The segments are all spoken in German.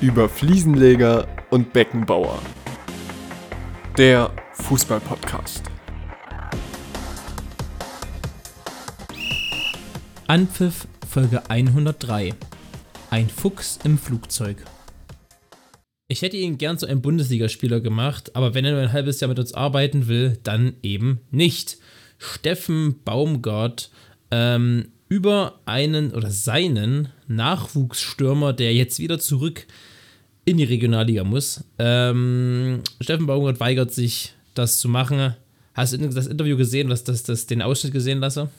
über Fliesenleger und Beckenbauer. Der Fußball-Podcast. Anpfiff Folge 103. Ein Fuchs im Flugzeug. Ich hätte ihn gern zu einem Bundesligaspieler gemacht, aber wenn er nur ein halbes Jahr mit uns arbeiten will, dann eben nicht. Steffen Baumgart ähm, über einen oder seinen Nachwuchsstürmer, der jetzt wieder zurück in die Regionalliga muss. Ähm, Steffen Baumgart weigert sich, das zu machen. Hast du das Interview gesehen, was das, das den Ausschnitt gesehen lasse?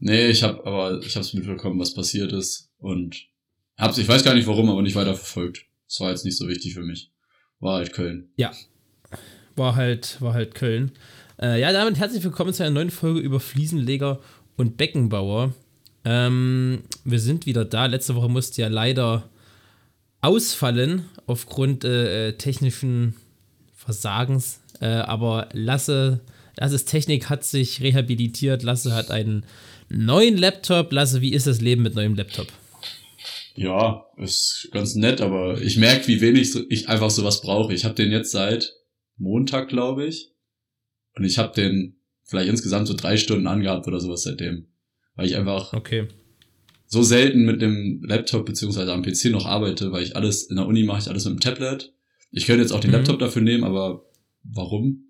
Nee, ich habe aber ich habe es mitbekommen, was passiert ist und hab's ich weiß gar nicht warum, aber nicht weiter verfolgt. Das war jetzt nicht so wichtig für mich. War halt Köln. Ja. War halt war halt Köln. Äh, ja, damit herzlich willkommen zu einer neuen Folge über Fliesenleger und Beckenbauer. Ähm, wir sind wieder da. Letzte Woche musste ja leider ausfallen aufgrund äh, technischen Versagens. Äh, aber Lasse, Lasses Technik hat sich rehabilitiert. Lasse hat einen neuen Laptop. Lasse, wie ist das Leben mit neuem Laptop? Ja, ist ganz nett, aber ich merke, wie wenig ich einfach sowas brauche. Ich habe den jetzt seit Montag, glaube ich. Und ich habe den vielleicht insgesamt so drei Stunden angehabt oder sowas seitdem. Weil ich einfach okay. So selten mit dem Laptop beziehungsweise am PC noch arbeite, weil ich alles in der Uni mache ich alles mit dem Tablet. Ich könnte jetzt auch den mhm. Laptop dafür nehmen, aber warum?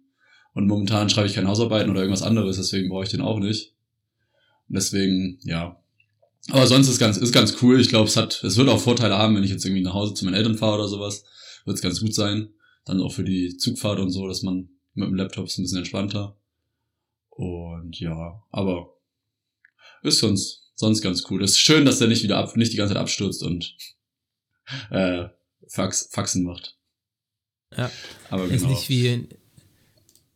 Und momentan schreibe ich keine Hausarbeiten oder irgendwas anderes, deswegen brauche ich den auch nicht. Und deswegen, ja. Aber sonst ist ganz, ist ganz cool. Ich glaube, es hat, es wird auch Vorteile haben, wenn ich jetzt irgendwie nach Hause zu meinen Eltern fahre oder sowas. Wird es ganz gut sein. Dann auch für die Zugfahrt und so, dass man mit dem Laptop ist ein bisschen entspannter. Und ja, aber ist sonst, sonst ganz cool. Es ist schön, dass der nicht wieder ab, nicht die ganze Zeit abstürzt und äh, Fax, Faxen macht. Ja. Aber genau. Ist nicht wie,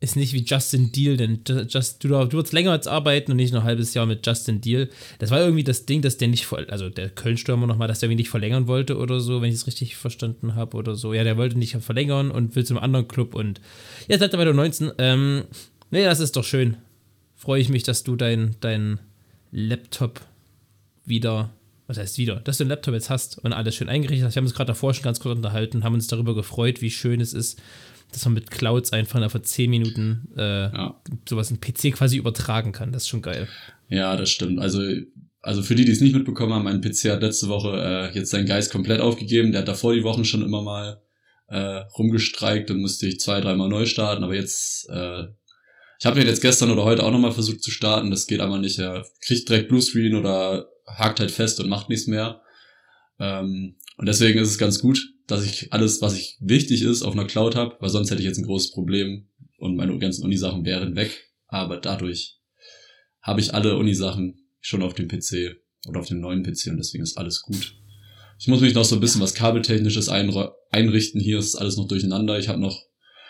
ist nicht wie Justin Deal, denn Just, du, du wirst länger als arbeiten und nicht noch ein halbes Jahr mit Justin Deal. Das war irgendwie das Ding, dass der nicht, also der Köln-Stürmer nochmal, dass der irgendwie nicht verlängern wollte oder so, wenn ich es richtig verstanden habe oder so. Ja, der wollte nicht verlängern und will zum anderen Club und jetzt hat er weiter 19. Ähm, nee, das ist doch schön. Freue ich mich, dass du dein, dein Laptop wieder, was heißt wieder, dass du einen Laptop jetzt hast und alles schön eingerichtet hast. Wir haben uns gerade davor schon ganz kurz unterhalten, haben uns darüber gefreut, wie schön es ist, dass man mit Clouds einfach nach 10 Minuten äh, ja. sowas in PC quasi übertragen kann. Das ist schon geil. Ja, das stimmt. Also, also für die, die es nicht mitbekommen haben, mein PC hat letzte Woche äh, jetzt seinen Geist komplett aufgegeben. Der hat davor die Wochen schon immer mal äh, rumgestreikt und musste ich zwei, dreimal neu starten, aber jetzt äh, ich habe den jetzt gestern oder heute auch nochmal versucht zu starten. Das geht einfach nicht. Er kriegt direkt Bluescreen oder hakt halt fest und macht nichts mehr. Ähm, und deswegen ist es ganz gut, dass ich alles, was ich wichtig ist, auf einer Cloud habe, weil sonst hätte ich jetzt ein großes Problem und meine ganzen Uni-Sachen wären weg. Aber dadurch habe ich alle Uni-Sachen schon auf dem PC oder auf dem neuen PC und deswegen ist alles gut. Ich muss mich noch so ein bisschen was kabeltechnisches einrichten. Hier ist alles noch durcheinander. Ich habe noch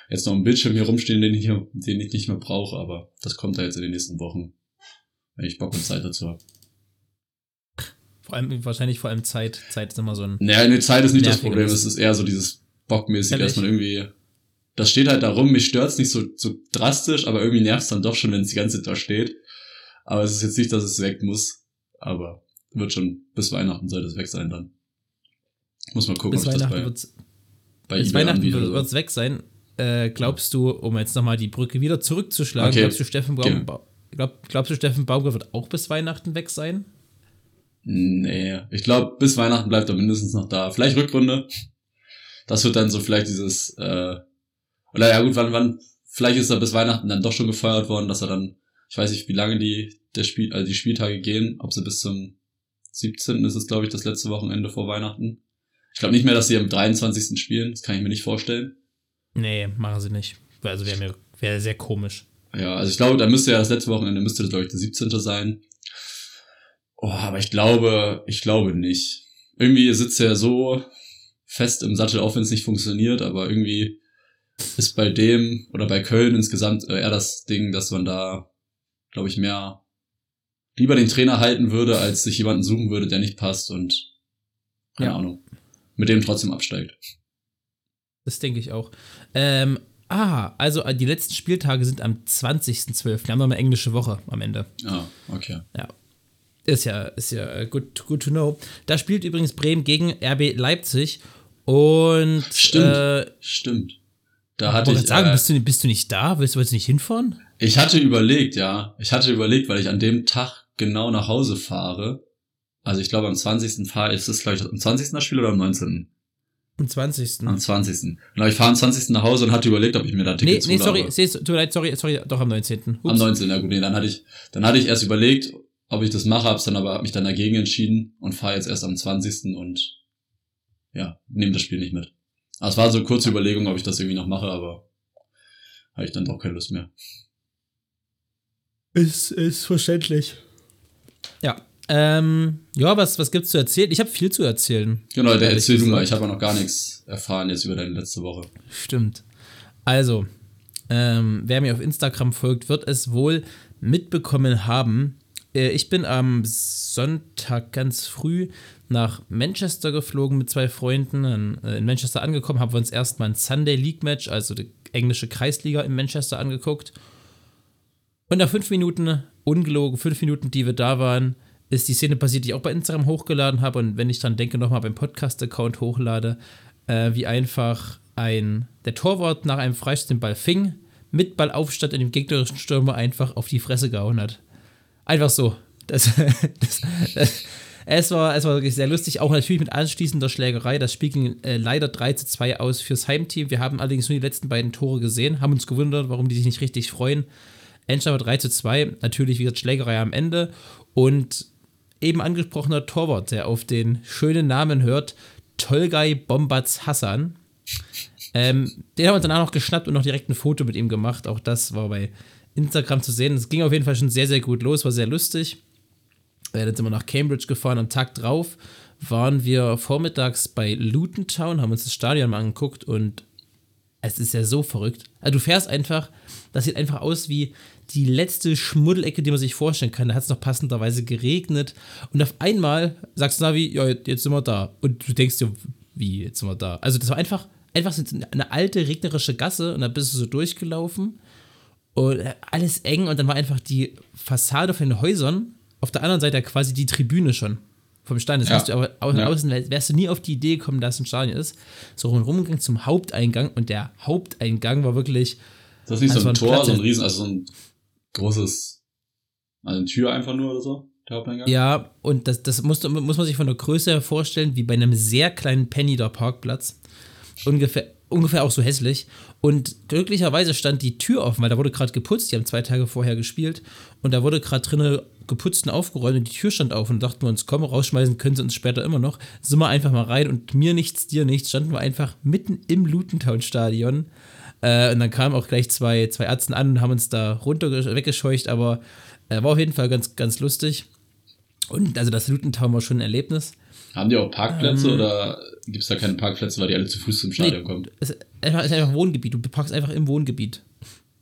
jetzt noch einen Bildschirm hier rumstehen, den ich, den ich nicht mehr brauche, aber das kommt da jetzt in den nächsten Wochen, wenn ich Bock und Zeit dazu habe. Vor allem, wahrscheinlich vor allem Zeit. Zeit ist immer so ein. Naja, eine Zeit ist nicht das Problem, es ist eher so dieses Bockmäßige, dass man irgendwie. Das steht halt darum, mich stört's nicht so, so drastisch, aber irgendwie nervt's dann doch schon, wenn es die ganze Zeit da steht. Aber es ist jetzt nicht, dass es weg muss. Aber wird schon bis Weihnachten sollte es weg sein dann. Muss mal gucken, bis ob Weihnachten das bei, bei bis Weihnachten wird es weg sein. Äh, glaubst du, um jetzt nochmal die Brücke wieder zurückzuschlagen, okay. glaubst du, Steffen Baum, okay. glaub, glaubst du, Steffen Baumgart wird auch bis Weihnachten weg sein? Nee, ich glaube, bis Weihnachten bleibt er mindestens noch da. Vielleicht Rückrunde. Das wird dann so vielleicht dieses, äh, oder ja gut, wann, wann, vielleicht ist er bis Weihnachten dann doch schon gefeuert worden, dass er dann, ich weiß nicht, wie lange die, der Spiel, also die Spieltage gehen, ob sie bis zum 17. ist es, glaube ich, das letzte Wochenende vor Weihnachten. Ich glaube nicht mehr, dass sie am 23. spielen, das kann ich mir nicht vorstellen. Nee, machen sie nicht. Also wäre mir wär sehr komisch. Ja, also ich glaube, da müsste ja das letzte Wochenende müsste das, glaube ich, der 17. sein. Oh, aber ich glaube, ich glaube nicht. Irgendwie sitzt er so fest im Sattel, auch wenn es nicht funktioniert, aber irgendwie ist bei dem oder bei Köln insgesamt eher das Ding, dass man da, glaube ich, mehr lieber den Trainer halten würde, als sich jemanden suchen würde, der nicht passt und keine ja. Ahnung, mit dem trotzdem absteigt. Das denke ich auch. Ähm, ah, also äh, die letzten Spieltage sind am 20.12. Wir haben noch eine englische Woche am Ende. Ah, okay. Ja. Ist ja, ist ja good, good to know. Da spielt übrigens Bremen gegen RB Leipzig. Und stimmt, äh, stimmt. Da hatte ich sagen, äh, bist du bist du nicht da? Willst du jetzt nicht hinfahren? Ich hatte überlegt, ja. Ich hatte überlegt, weil ich an dem Tag genau nach Hause fahre. Also ich glaube am 20. fahre ist es glaube ich am 20. das Spiel oder am 19. Am 20. Am 20. Genau, ich fahre am 20. nach Hause und hatte überlegt, ob ich mir da Tickets Nee, nee, sorry, tut mir leid, sorry, sorry, doch am 19. Ups. Am 19. Ja gut, nee, dann hatte ich dann hatte ich erst überlegt, ob ich das mache, hab's dann aber hab mich dann dagegen entschieden und fahre jetzt erst am 20. und ja, nehme das Spiel nicht mit. Aber es war so eine kurze Überlegung, ob ich das irgendwie noch mache, aber habe ich dann doch keine Lust mehr. Ist, ist verständlich. Ja. Ähm, ja, was, was gibt's zu erzählen? Ich habe viel zu erzählen. Genau, der erzähl du mal. Ich habe noch gar nichts erfahren jetzt über deine letzte Woche. Stimmt. Also, ähm, wer mir auf Instagram folgt, wird es wohl mitbekommen haben. Äh, ich bin am Sonntag ganz früh nach Manchester geflogen mit zwei Freunden. Äh, in Manchester angekommen, haben wir uns erstmal ein Sunday League Match, also die englische Kreisliga in Manchester angeguckt. Und nach fünf Minuten, ungelogen, fünf Minuten, die wir da waren, ist die Szene passiert, die ich auch bei Instagram hochgeladen habe. Und wenn ich dann denke, nochmal beim Podcast-Account hochlade, äh, wie einfach ein, der Torwart nach einem Freistoß den Ball fing, mit Ballaufstand in dem gegnerischen Stürmer einfach auf die Fresse gehauen hat. Einfach so. Das, das, das, es, war, es war wirklich sehr lustig, auch natürlich mit anschließender Schlägerei. Das Spiel ging äh, leider 3 zu 2 aus fürs Heimteam. Wir haben allerdings nur die letzten beiden Tore gesehen, haben uns gewundert, warum die sich nicht richtig freuen. Endstand war 3 zu 2, natürlich wieder Schlägerei am Ende und eben angesprochener Torwart, der auf den schönen Namen hört, Tolgay Bombaz Hassan. Ähm, den haben wir danach noch geschnappt und noch direkt ein Foto mit ihm gemacht. Auch das war bei Instagram zu sehen. Es ging auf jeden Fall schon sehr, sehr gut los, war sehr lustig. Dann sind wir nach Cambridge gefahren. Am Tag drauf waren wir vormittags bei Luton Town, haben uns das Stadion mal angeguckt und es ist ja so verrückt. Also du fährst einfach, das sieht einfach aus wie die letzte Schmuddelecke, die man sich vorstellen kann. Da hat es noch passenderweise geregnet. Und auf einmal sagst du, Navi, ja, jetzt sind wir da. Und du denkst dir, wie, jetzt sind wir da? Also das war einfach, einfach eine alte regnerische Gasse und da bist du so durchgelaufen. Und alles eng und dann war einfach die Fassade von den Häusern auf der anderen Seite quasi die Tribüne schon vom Stadion. Das ja. du aber außen, ja. außen wärst du nie auf die Idee gekommen, dass ein Stadion ist. So rumgegangen zum Haupteingang und der Haupteingang war wirklich. Das ist nicht so ein, Tor, Platz, so ein Riesen, also so ein großes, also eine Tür einfach nur oder so? Der Haupteingang? Ja, und das, das muss, muss man sich von der Größe her vorstellen, wie bei einem sehr kleinen Penny der Parkplatz. Ungefähr, ungefähr auch so hässlich. Und glücklicherweise stand die Tür offen, weil da wurde gerade geputzt. Die haben zwei Tage vorher gespielt. Und da wurde gerade drinnen geputzt und aufgeräumt und die Tür stand auf und dachten wir uns, komm, rausschmeißen können sie uns später immer noch. Sind wir einfach mal rein und mir nichts, dir nichts, standen wir einfach mitten im Lutentown-Stadion. Äh, und dann kamen auch gleich zwei, zwei Ärzte an und haben uns da runter weggescheucht, aber äh, war auf jeden Fall ganz, ganz lustig. Und also das Lutentown war schon ein Erlebnis. Haben die auch Parkplätze ähm, oder gibt es da keine Parkplätze, weil die alle zu Fuß zum Stadion nee, kommen? Es ist einfach, ist einfach Wohngebiet. Du parkst einfach im Wohngebiet.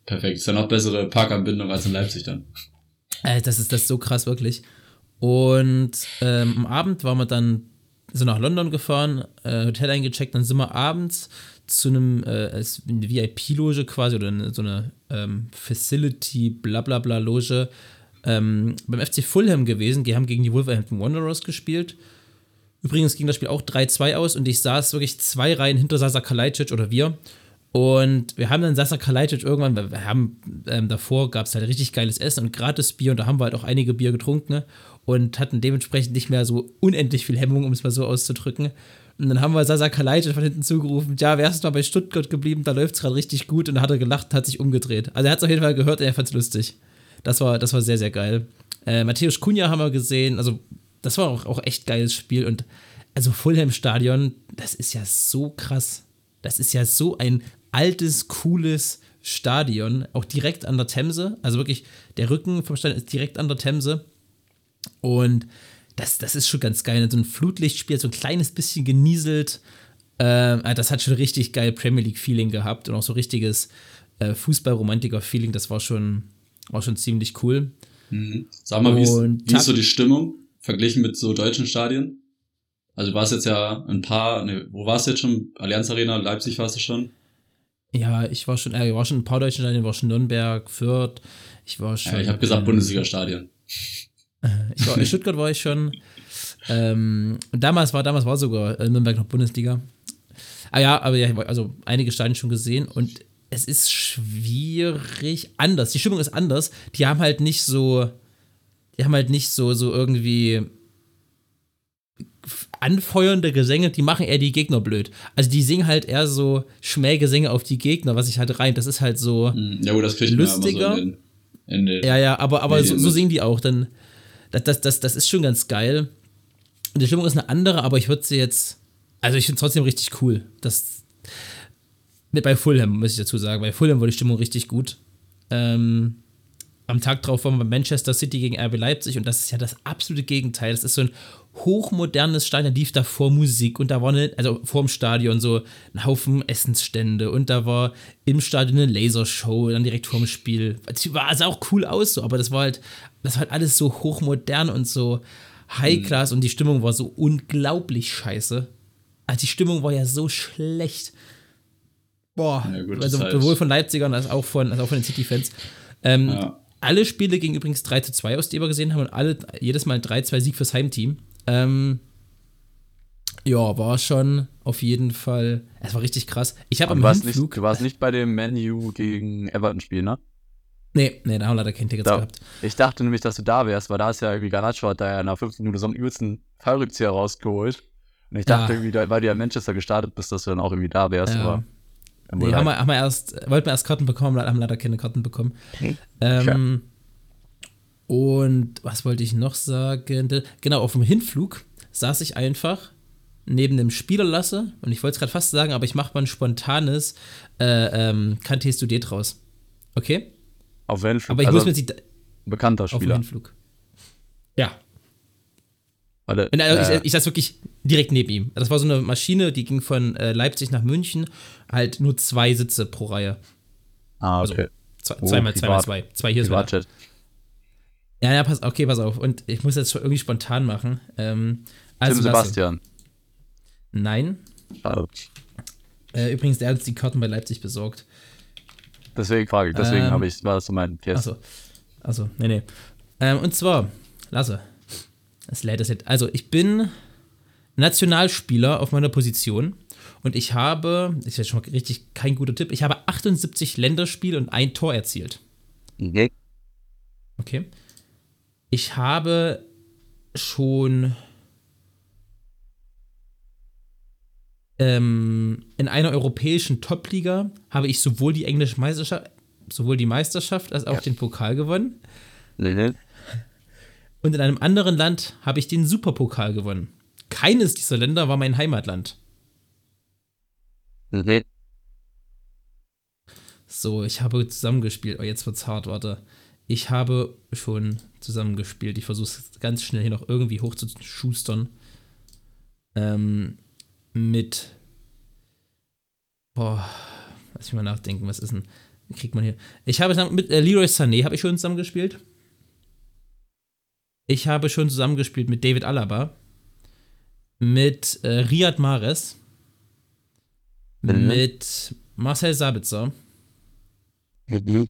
Perfekt. Ist ja noch bessere Parkanbindung als in Leipzig dann. Äh, das ist das ist so krass, wirklich. Und ähm, am Abend waren wir dann so nach London gefahren, äh, Hotel eingecheckt, dann sind wir abends zu einem äh, VIP-Loge quasi oder eine, so eine ähm, Facility, blablabla Loge ähm, beim FC Fulham gewesen. Die haben gegen die Wolverhampton Wanderers gespielt. Übrigens ging das Spiel auch 3-2 aus und ich saß wirklich zwei Reihen hinter Sasa Kalajdzic oder wir. Und wir haben dann Sasa Kalajdzic irgendwann, wir haben ähm, davor gab es halt richtig geiles Essen und gratis Bier und da haben wir halt auch einige Bier getrunken ne? und hatten dementsprechend nicht mehr so unendlich viel Hemmung, um es mal so auszudrücken. Und dann haben wir Sasa Kalajdzic von hinten zugerufen, ja, wer ist mal bei Stuttgart geblieben, da läuft es gerade richtig gut und dann hat er gelacht, hat sich umgedreht. Also er hat es auf jeden Fall gehört und er fand es lustig. Das war, das war sehr, sehr geil. Äh, Matthäus Kunja haben wir gesehen, also das war auch, auch echt geiles Spiel und also Fulham Stadion, das ist ja so krass. Das ist ja so ein altes, cooles Stadion, auch direkt an der Themse. Also wirklich, der Rücken vom Stadion ist direkt an der Themse. Und das, das ist schon ganz geil. So ein Flutlichtspiel, so ein kleines bisschen genieselt. Äh, das hat schon richtig geil Premier League-Feeling gehabt und auch so richtiges äh, Fußballromantiker-Feeling. Das war schon, war schon ziemlich cool. Mhm. Sag mal, wie ist, wie ist so die Stimmung verglichen mit so deutschen Stadien? Also du warst jetzt ja ein paar, ne, wo warst du jetzt schon? Allianz Arena, Leipzig warst du schon? Ja, ich war schon, äh, ich war schon ein paar deutschen Stadien, war schon Nürnberg, Fürth, ich war schon. Ja, ich habe gesagt Bundesliga-Stadien. Ich war, in Stuttgart war ich schon. Ähm, und damals war, damals war sogar äh, Nürnberg noch Bundesliga. Ah ja, aber ja, also einige Stadien schon gesehen und es ist schwierig anders. Die Stimmung ist anders. Die haben halt nicht so, die haben halt nicht so, so irgendwie anfeuernde Gesänge, die machen eher die Gegner blöd. Also die singen halt eher so Schmähgesänge auf die Gegner, was ich halt rein, das ist halt so hm, ja, gut, das lustiger. So in den, in den ja, ja, aber, aber so, so, singen die auch. Dann, das, das, das, das ist schon ganz geil. Und die Stimmung ist eine andere, aber ich würde sie jetzt, also ich finde es trotzdem richtig cool. Das, mit bei Fulham, muss ich dazu sagen. Bei Fulham war die Stimmung richtig gut. Ähm, am Tag drauf waren wir Manchester City gegen RB Leipzig und das ist ja das absolute Gegenteil. Das ist so ein hochmodernes Stadion, da lief da vor Musik und da war eine, also vor dem Stadion so ein Haufen Essensstände und da war im Stadion eine Lasershow, dann direkt vorm Spiel. Das war, sah auch cool aus so, aber das war halt, das war halt alles so hochmodern und so High-Class mhm. und die Stimmung war so unglaublich scheiße. Also die Stimmung war ja so schlecht. Boah, ja, gut, also sowohl von Leipzigern als auch von, als auch von den City-Fans. Ähm, ja. Alle Spiele gingen übrigens 3 zu 2 aus, die wir gesehen haben, und alle, jedes Mal ein 3-2-Sieg fürs Heimteam. Ähm, ja, war schon auf jeden Fall. Es war richtig krass. Ich habe am Hinflug, nicht, Du warst nicht bei dem Menu gegen Everton-Spiel, ne? Nee, nee, da haben wir leider kein Ticket gehabt. Ich dachte nämlich, dass du da wärst, weil da ist ja irgendwie Garnacho hat da ja nach 15 Minuten so einen übelsten Fallrückzieher rausgeholt. Und ich dachte ja. irgendwie, weil du ja in Manchester gestartet bist, dass du dann auch irgendwie da wärst, ja. aber. Nee, haben wir, haben wir erst, wollten wir erst Karten bekommen, haben leider keine Karten bekommen. Hm. Ähm, und was wollte ich noch sagen? Genau, auf dem Hinflug saß ich einfach neben dem Spielerlasse und ich wollte es gerade fast sagen, aber ich mache mal ein spontanes äh, ähm, Kantes du draus. Okay? Auf welchen Flug? Aber ich also, muss mir die. Bekannter Spieler. Auf dem Hinflug. Ja. Warte, also äh, ich, ich saß wirklich direkt neben ihm. Das war so eine Maschine, die ging von äh, Leipzig nach München, halt nur zwei Sitze pro Reihe. Ah, okay. Also, zwei, oh, zweimal, zweimal zwei. Zwei hier Privatjet. so. Ja, ja, pass, okay, pass auf. Und ich muss jetzt irgendwie spontan machen. Ähm, also Tim Sebastian. Nein. Äh, übrigens, der hat uns die Karten bei Leipzig besorgt. Deswegen frage ich, deswegen ähm, habe ich, war das so mein Guess. Achso, achso, nee, nee. Ähm, und zwar, Lasse, es jetzt. Also, ich bin Nationalspieler auf meiner Position und ich habe, das ist jetzt schon mal richtig kein guter Tipp, ich habe 78 Länderspiele und ein Tor erzielt. Okay. Okay. Ich habe schon ähm, in einer europäischen Top-Liga habe ich sowohl die englische Meisterschaft, sowohl die Meisterschaft als auch ja. den Pokal gewonnen. Nee. Und in einem anderen Land habe ich den Superpokal gewonnen. Keines dieser Länder war mein Heimatland. Nee. So, ich habe zusammengespielt. Oh, jetzt wird's hart, warte. Ich habe schon zusammengespielt. Ich versuche es ganz schnell hier noch irgendwie hochzuschustern. Ähm, mit. Boah, lass mich mal nachdenken, was ist denn. Kriegt man hier? Ich habe mit äh, Leroy Sané habe ich schon zusammengespielt. Ich habe schon zusammengespielt mit David Alaba. Mit äh, Riyad Mahrez. Mhm. Mit Marcel Sabitzer. Mhm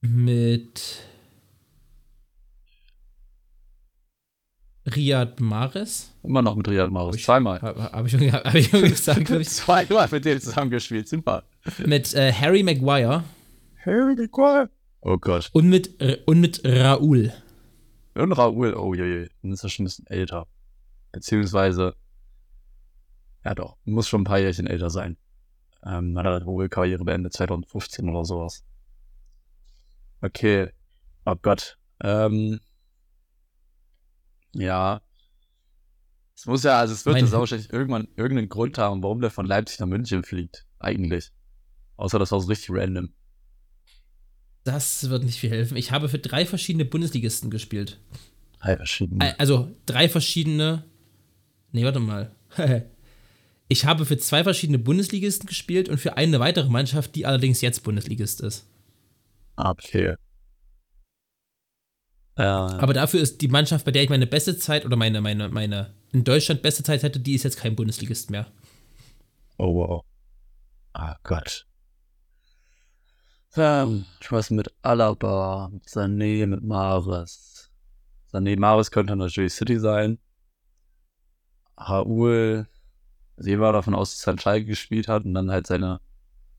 mit Riyad Mahrez. Immer noch mit Riyad Mahrez, zweimal. Habe hab ich, schon, hab ich schon gesagt, ich. Zwei, du hast mit denen zusammengespielt, super. Mit äh, Harry Maguire. Harry Maguire? Oh Gott. Und mit, äh, und mit Raoul. Und Raoul, oh je, je. Dann ist er schon ein bisschen älter. Beziehungsweise, ja doch, muss schon ein paar Jährchen älter sein. Ähm, hat er wohl Karriere beendet 2015 oder sowas. Okay. Oh Gott. Ähm, ja. Es muss ja, also es wird das wahrscheinlich irgendwann irgendeinen Grund haben, warum der von Leipzig nach München fliegt. Eigentlich. Außer das war so richtig random. Das wird nicht viel helfen. Ich habe für drei verschiedene Bundesligisten gespielt. Drei verschiedene. Also drei verschiedene. Nee, warte mal. ich habe für zwei verschiedene Bundesligisten gespielt und für eine weitere Mannschaft, die allerdings jetzt Bundesligist ist. Okay. Äh, Aber dafür ist die Mannschaft, bei der ich meine beste Zeit oder meine, meine, meine in Deutschland beste Zeit hatte, die ist jetzt kein Bundesligist mehr. Oh wow. Ah Gott. Ähm, ich weiß mit Alaba, mit Sané, mit Maris. Sané, Maris könnte natürlich City sein. Raoul Also ich war davon aus, dass er an Schalke gespielt hat und dann halt seine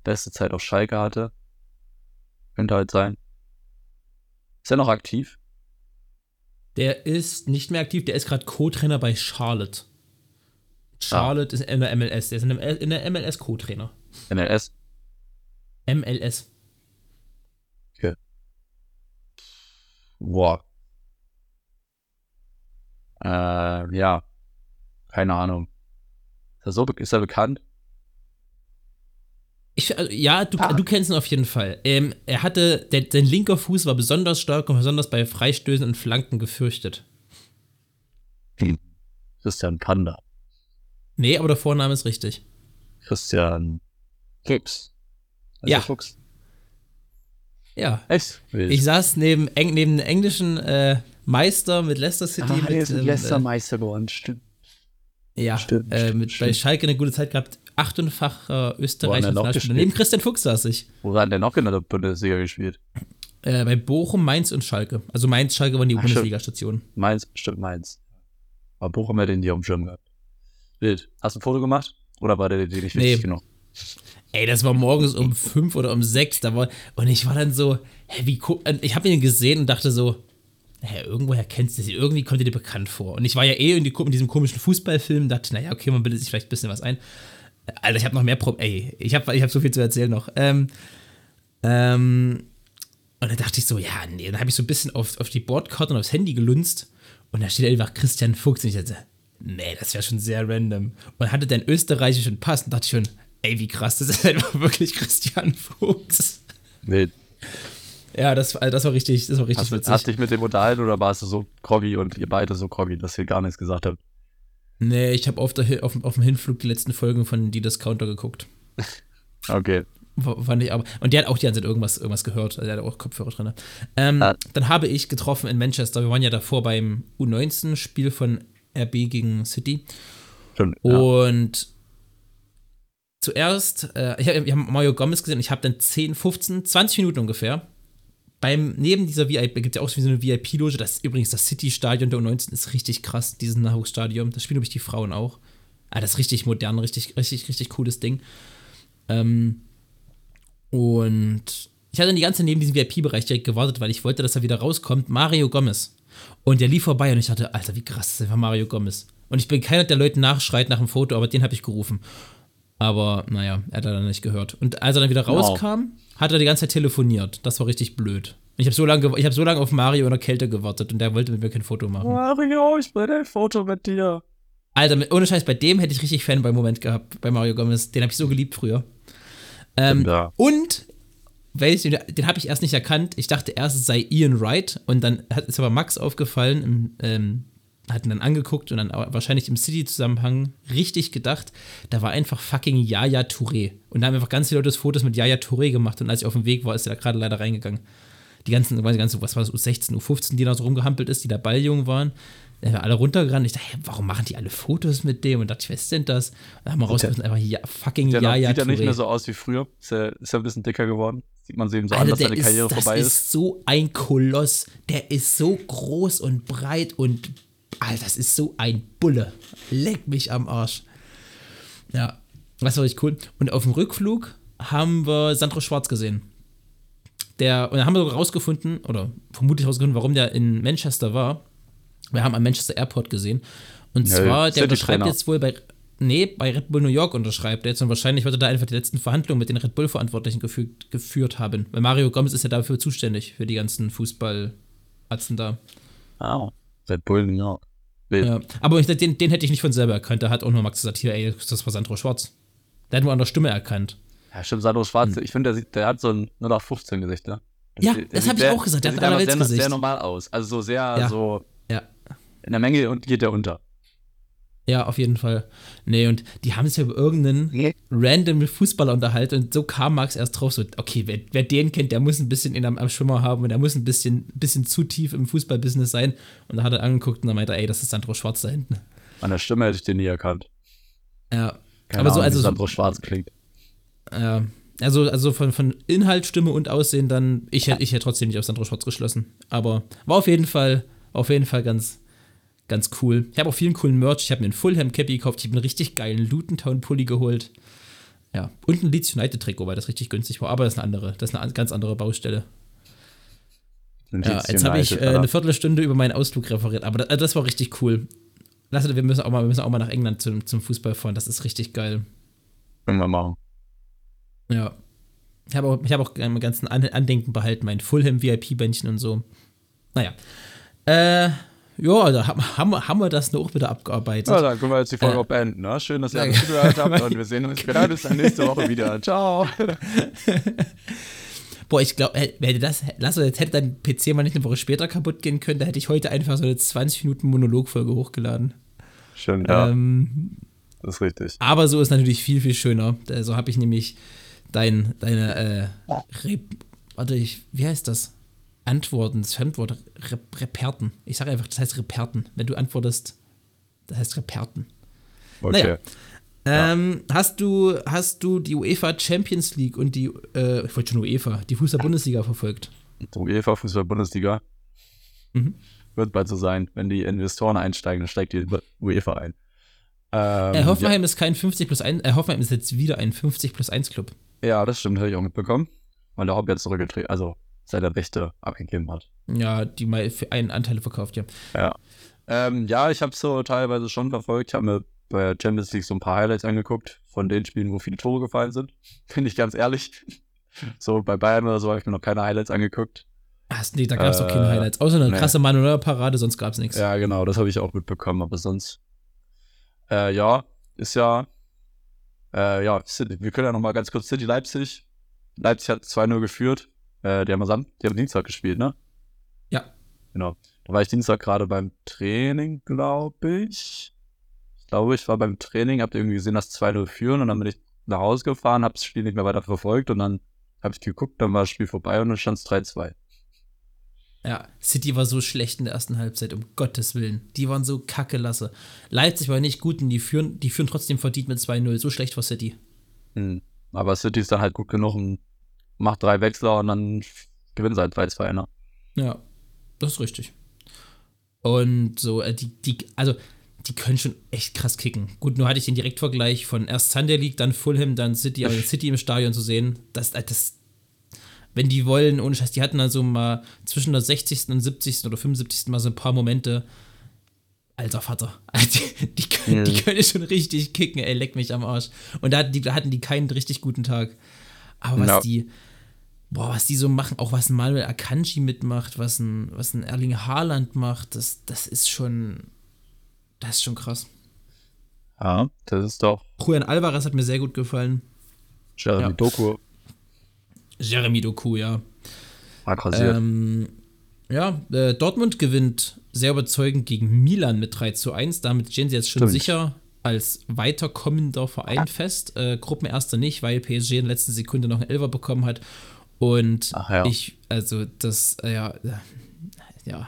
beste Zeit auf Schalke hatte. Könnte halt sein. Ist er noch aktiv? Der ist nicht mehr aktiv, der ist gerade Co-Trainer bei Charlotte. Charlotte ah. ist in der MLS, der ist in der MLS Co-Trainer. MLS? MLS. Boah. Äh, ja. Keine Ahnung. Ist er, so, ist er bekannt? Ich, also, ja, du, ah. du kennst ihn auf jeden Fall. Ähm, er hatte, der, sein linker Fuß war besonders stark und besonders bei Freistößen und Flanken gefürchtet. Hm. Christian Panda. Nee, aber der Vorname ist richtig. Christian Fuchs. Also ja. Fuchs. Ja. Echt? Ich saß neben, neben dem englischen äh, Meister mit Leicester City. Ah, mit, ist ähm, Leicester Meister geworden, stimmt. Ja, stimmt, äh, mit, stimmt. bei Schalke eine gute Zeit gehabt. Achtundfacher äh, Österreicher Neben Christian Fuchs saß ich. Wo hat der noch in der Bundesliga gespielt? Äh, bei Bochum, Mainz und Schalke. Also Mainz, Schalke waren die Bundesliga-Stationen. Mainz, stimmt Mainz. Aber Bochum hat den hier auf dem Schirm gehabt. Wild. Hast du ein Foto gemacht? Oder war der dir nicht wichtig nee. genug? Ey, das war morgens um fünf oder um sechs. Da war, und ich war dann so, hä, wie Ich habe ihn gesehen und dachte so, hä, irgendwoher kennst du sie, irgendwie kommt dir die bekannt vor. Und ich war ja eh in, die, in diesem komischen Fußballfilm, dachte, naja, okay, man bildet sich vielleicht ein bisschen was ein. Alter, ich habe noch mehr Pro Ey, ich habe ich hab so viel zu erzählen noch. Ähm, ähm, und dann dachte ich so, ja, nee, dann habe ich so ein bisschen auf, auf die Bordkarte und aufs Handy gelunzt und da steht einfach Christian Fuchs und ich dachte, nee, das wäre schon sehr random. Und hatte den österreichischen Pass und dachte ich schon, ey, wie krass, das ist einfach wirklich Christian Fuchs. Nee. Ja, das, also das war richtig, das war richtig hast, witzig. Hast du dich mit dem unterhalten oder warst du so groggy und ihr beide so groggy, dass ihr gar nichts gesagt habt? Nee, ich habe auf, auf, auf dem Hinflug die letzten Folgen von Die Discounter geguckt. okay. Fand ich aber. Und der hat auch die ganze Zeit irgendwas, irgendwas gehört. Also der hat auch Kopfhörer drin. Ähm, ah. Dann habe ich getroffen in Manchester. Wir waren ja davor beim U19-Spiel von RB gegen City. Schon, ja. Und zuerst, äh, ich habe hab Mario Gomez gesehen und ich habe dann 10, 15, 20 Minuten ungefähr beim, neben dieser VIP, gibt es ja auch so eine VIP-Loge, das ist übrigens das City-Stadion der U19 ist richtig krass, dieses Nachwuchsstadion. Das spielen, glaube ich, die Frauen auch. Ah, das ist richtig modern, richtig, richtig, richtig cooles Ding. Ähm, und ich hatte die ganze Zeit neben diesem VIP-Bereich direkt gewartet, weil ich wollte, dass er wieder rauskommt. Mario Gomez. Und der lief vorbei und ich dachte, Alter, wie krass ist einfach Mario Gomez. Und ich bin keiner, der Leuten nachschreit nach dem Foto, aber den habe ich gerufen. Aber naja, er hat dann nicht gehört. Und als er dann wieder rauskam, wow. hat er die ganze Zeit telefoniert. Das war richtig blöd. Ich habe so lange hab so lang auf Mario in der Kälte gewartet und der wollte mit mir kein Foto machen. Mario, ich will ein Foto mit dir. Alter, ohne Scheiß, bei dem hätte ich richtig Fanboy-Moment gehabt, bei Mario Gomez. Den habe ich so geliebt früher. Ähm, und welch, den habe ich erst nicht erkannt. Ich dachte erst, es sei Ian Wright und dann hat, ist aber Max aufgefallen im, ähm, hat ihn dann angeguckt und dann wahrscheinlich im City-Zusammenhang richtig gedacht, da war einfach fucking Yaya Touré. Und da haben einfach ganz viele Leute Fotos mit Yaya Touré gemacht und als ich auf dem Weg war, ist er da gerade leider reingegangen. Die ganzen, ich ganzen, was war das, U16, U15, die da so rumgehampelt ist, die da balljung waren, da haben alle runtergerannt. Ich dachte, hey, warum machen die alle Fotos mit dem? Und dachte ich, was ist denn das? Und dann haben wir rausgefunden, einfach ja, fucking Yaya Sieht ja nicht mehr so aus wie früher. Ist ja, ist ja ein bisschen dicker geworden. Sieht man so eben so Alter, an, dass seine Karriere ist, vorbei ist. Das ist so ein Koloss. Der ist so groß und breit und Alter, das ist so ein Bulle. Leck mich am Arsch. Ja, das war richtig cool. Und auf dem Rückflug haben wir Sandro Schwarz gesehen. Der, und dann haben wir rausgefunden, oder vermutlich rausgefunden, warum der in Manchester war. Wir haben am Manchester Airport gesehen. Und ja, zwar, der unterschreibt jetzt wohl bei, nee, bei Red Bull New York unterschreibt er jetzt und wahrscheinlich wird er da einfach die letzten Verhandlungen mit den Red Bull-Verantwortlichen geführt, geführt haben. Weil Mario Gomez ist ja dafür zuständig, für die ganzen Fußballatzen da. Wow. Red Bull York. Ja, aber den, den hätte ich nicht von selber erkannt. Da hat auch nur Max gesagt, hier, ey, das war Sandro Schwarz. Der hat nur an der Stimme erkannt. Ja, stimmt, Sandro Schwarz. Hm. Ich finde, der, der, hat so ein 0815 Gesicht, ne? Das ja, das habe ich auch gesagt. Der, der hat ein sehr, sehr normal aus. Also so sehr ja. so ja. in der Menge und geht der unter. Ja, auf jeden Fall. Nee, und die haben sich ja über irgendeinen nee. random Fußballer unterhalten und so kam Max erst drauf, so, okay, wer, wer den kennt, der muss ein bisschen in am, am Schwimmer haben und der muss ein bisschen, bisschen zu tief im Fußballbusiness sein. Und da hat er angeguckt und dann meinte er, ey, das ist Sandro Schwarz da hinten. An der Stimme hätte ich den nie erkannt. Ja. Keine aber Ahnung, so, also. Sandro Schwarz klingt. Ja. Also, also von, von Inhalt, Stimme und Aussehen dann, ich, ich hätte trotzdem nicht auf Sandro Schwarz geschlossen. Aber war auf jeden Fall, auf jeden Fall ganz, ganz cool. Ich habe auch vielen coolen Merch. Ich habe mir einen Fulham Cappy gekauft. Ich habe einen richtig geilen Luton Pulli geholt. Ja, und ein Leeds United Trikot, weil das richtig günstig war. Aber das ist eine andere, das ist eine ganz andere Baustelle. Ja, jetzt habe ich äh, eine Viertelstunde über meinen Ausflug referiert, aber das, das war richtig cool. Lass, wir müssen auch mal, wir müssen auch mal nach England zum, zum Fußball fahren. Das ist richtig geil. Können wir machen. Ja. Ich habe auch, hab auch mein ganzen Andenken behalten, mein Fulham VIP-Bändchen und so. Naja. Äh, ja, da haben, haben, haben wir das noch wieder abgearbeitet. Ja, dann können wir jetzt die Folge äh, beenden. Ne? Schön, dass ihr alles zugehört habt und wir sehen uns vielleicht bis dann nächste Woche wieder. Ciao. Boah, ich glaube, hätte das, lass jetzt hätte dein PC mal nicht eine Woche später kaputt gehen können, da hätte ich heute einfach so eine 20 Minuten Monologfolge hochgeladen. Schön, ja. Ähm, das ist richtig. Aber so ist natürlich viel, viel schöner. So also habe ich nämlich dein, deine, äh, Re warte, ich, wie heißt das? Antworten, das Re Reperten. Ich sage einfach, das heißt Reperten. Wenn du antwortest, das heißt Reperten. Okay. Naja. Ähm, ja. hast, du, hast du die UEFA Champions League und die, äh, ich wollte schon UEFA, die Fußball-Bundesliga verfolgt? Die UEFA Fußball-Bundesliga mhm. wird bald so sein. Wenn die Investoren einsteigen, dann steigt die UEFA ein. Ähm, äh, Hoffenheim ja. ist kein 50 plus 1, äh, Hoffenheim ist jetzt wieder ein 50 plus 1 Club. Ja, das stimmt, habe ich auch mitbekommen. Weil der Haupt jetzt zurückgetreten, also seine Rechte abgegeben hat. Ja, die mal für einen Anteil verkauft, ja. Ja. Ähm, ja, ich habe es so teilweise schon verfolgt. Ich habe mir bei der Champions League so ein paar Highlights angeguckt von den Spielen, wo viele Tore gefallen sind. Finde ich ganz ehrlich. So bei Bayern oder so habe ich mir noch keine Highlights angeguckt. Ach, nee, da gab es äh, auch keine Highlights. Außer eine nee. krasse Manuel-Parade, sonst gab es nichts. Ja, genau, das habe ich auch mitbekommen. Aber sonst, äh, ja, ist ja, äh, ja, wir können ja noch mal ganz kurz City Leipzig. Leipzig hat 2-0 geführt. Äh, die haben am, die haben Dienstag gespielt, ne? Ja. Genau. Da war ich Dienstag gerade beim Training, glaube ich glaube, ich war beim Training, habe irgendwie gesehen, dass 2-0 führen und dann bin ich nach Hause gefahren, habe das Spiel nicht mehr weiter verfolgt und dann habe ich geguckt, dann war das Spiel vorbei und dann stand es 3-2. Ja, City war so schlecht in der ersten Halbzeit, um Gottes Willen. Die waren so kacke lasse. Leipzig war nicht gut und die führen, die führen trotzdem verdient mit 2-0. So schlecht war City. Hm. Aber City ist dann halt gut genug und macht drei Wechsler und dann gewinnt sie halt 3-2, ne? Ja, das ist richtig. Und so, äh, die, die, also die können schon echt krass kicken. Gut, nur hatte ich den Direktvergleich von erst Sunday League, dann Fulham, dann City, also City im Stadion zu sehen. Das, äh, das, wenn die wollen, ohne Scheiß, die hatten dann so mal zwischen der 60. und 70. oder 75. mal so ein paar Momente. Alter Vater, die, die, können, die können schon richtig kicken, ey, leck mich am Arsch. Und da hatten die, da hatten die keinen richtig guten Tag. Aber was no. die, boah, was die so machen, auch was ein Manuel Akanji mitmacht, was ein, was ein Erling Haaland macht, das, das ist schon, das ist schon krass. Ja, das ist doch. Juan Alvarez hat mir sehr gut gefallen. Jeremy ja. Doku. Jeremy Doku, ja. Ähm, ja, äh, Dortmund gewinnt sehr überzeugend gegen Milan mit 3 zu 1. Damit stehen sie jetzt schon Stimmt. sicher als weiterkommender Verein fest. Äh, Gruppenerster nicht, weil PSG in der letzten Sekunde noch einen Elfer bekommen hat. Und ja. ich, also das, äh, ja, ja,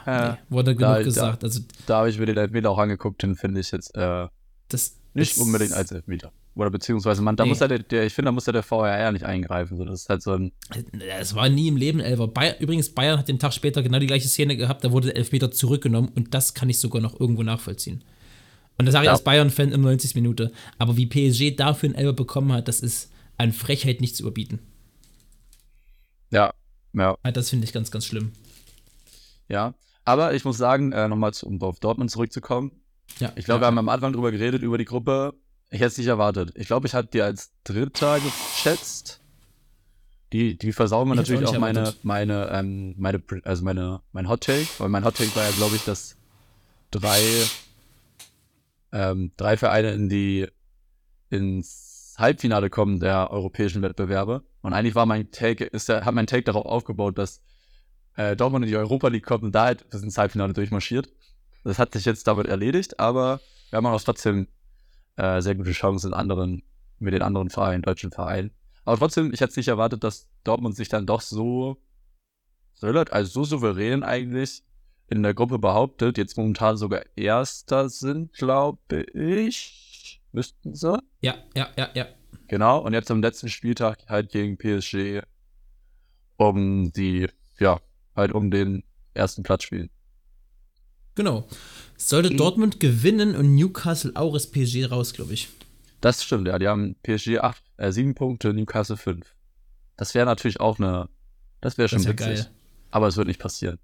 ja nee, wurde genug da, gesagt. Da, also, da habe ich mir den Elfmeter auch angeguckt, den finde ich jetzt äh, das, nicht unbedingt als Elfmeter. Oder beziehungsweise man, da nee. muss ja der, der, ich finde, da muss ja der VRR nicht eingreifen. So, das ist halt so ein. Es war nie im Leben Elfer. Bayer, übrigens, Bayern hat den Tag später genau die gleiche Szene gehabt, da wurde der Elfmeter zurückgenommen und das kann ich sogar noch irgendwo nachvollziehen. Und das sage ich ja. als Bayern-Fan in 90 Minuten. Aber wie PSG dafür einen Elfer bekommen hat, das ist an Frechheit nicht zu überbieten. Ja, ja. Das finde ich ganz, ganz schlimm. Ja, aber ich muss sagen, äh, nochmal um auf Dortmund zurückzukommen. Ja, ich glaube, ja, wir haben am Anfang drüber geredet, über die Gruppe. Ich hätte es nicht erwartet. Ich glaube, ich hatte die als Dritter geschätzt. Die, die versauen mir natürlich auch, auch meine, meine, ähm, meine, also meine, mein Hot Take, weil mein Hot Take war ja, glaube ich, dass drei, ähm, drei Vereine in die, ins Halbfinale kommen der europäischen Wettbewerbe. Und eigentlich war mein Take, ist der, hat mein Take darauf aufgebaut, dass äh, Dortmund in die Europa League kommt und da halt bis ins Halbfinale durchmarschiert. Das hat sich jetzt damit erledigt, aber wir haben auch trotzdem äh, sehr gute Chancen in anderen, mit den anderen Vereinen, deutschen Vereinen. Aber trotzdem, ich hätte nicht erwartet, dass Dortmund sich dann doch so, also so souverän eigentlich in der Gruppe behauptet, jetzt momentan sogar Erster sind, glaube ich. Müssten sie? Ja, ja, ja, ja. Genau, und jetzt am letzten Spieltag halt gegen PSG um die, ja, halt um den ersten Platz spielen. Genau. Sollte mhm. Dortmund gewinnen und Newcastle auch ist PSG raus, glaube ich. Das stimmt, ja. Die haben PSG 8, äh, 7 Punkte, Newcastle 5. Das wäre natürlich auch eine. Das wäre schon das wär witzig. Geil. Aber es wird nicht passieren.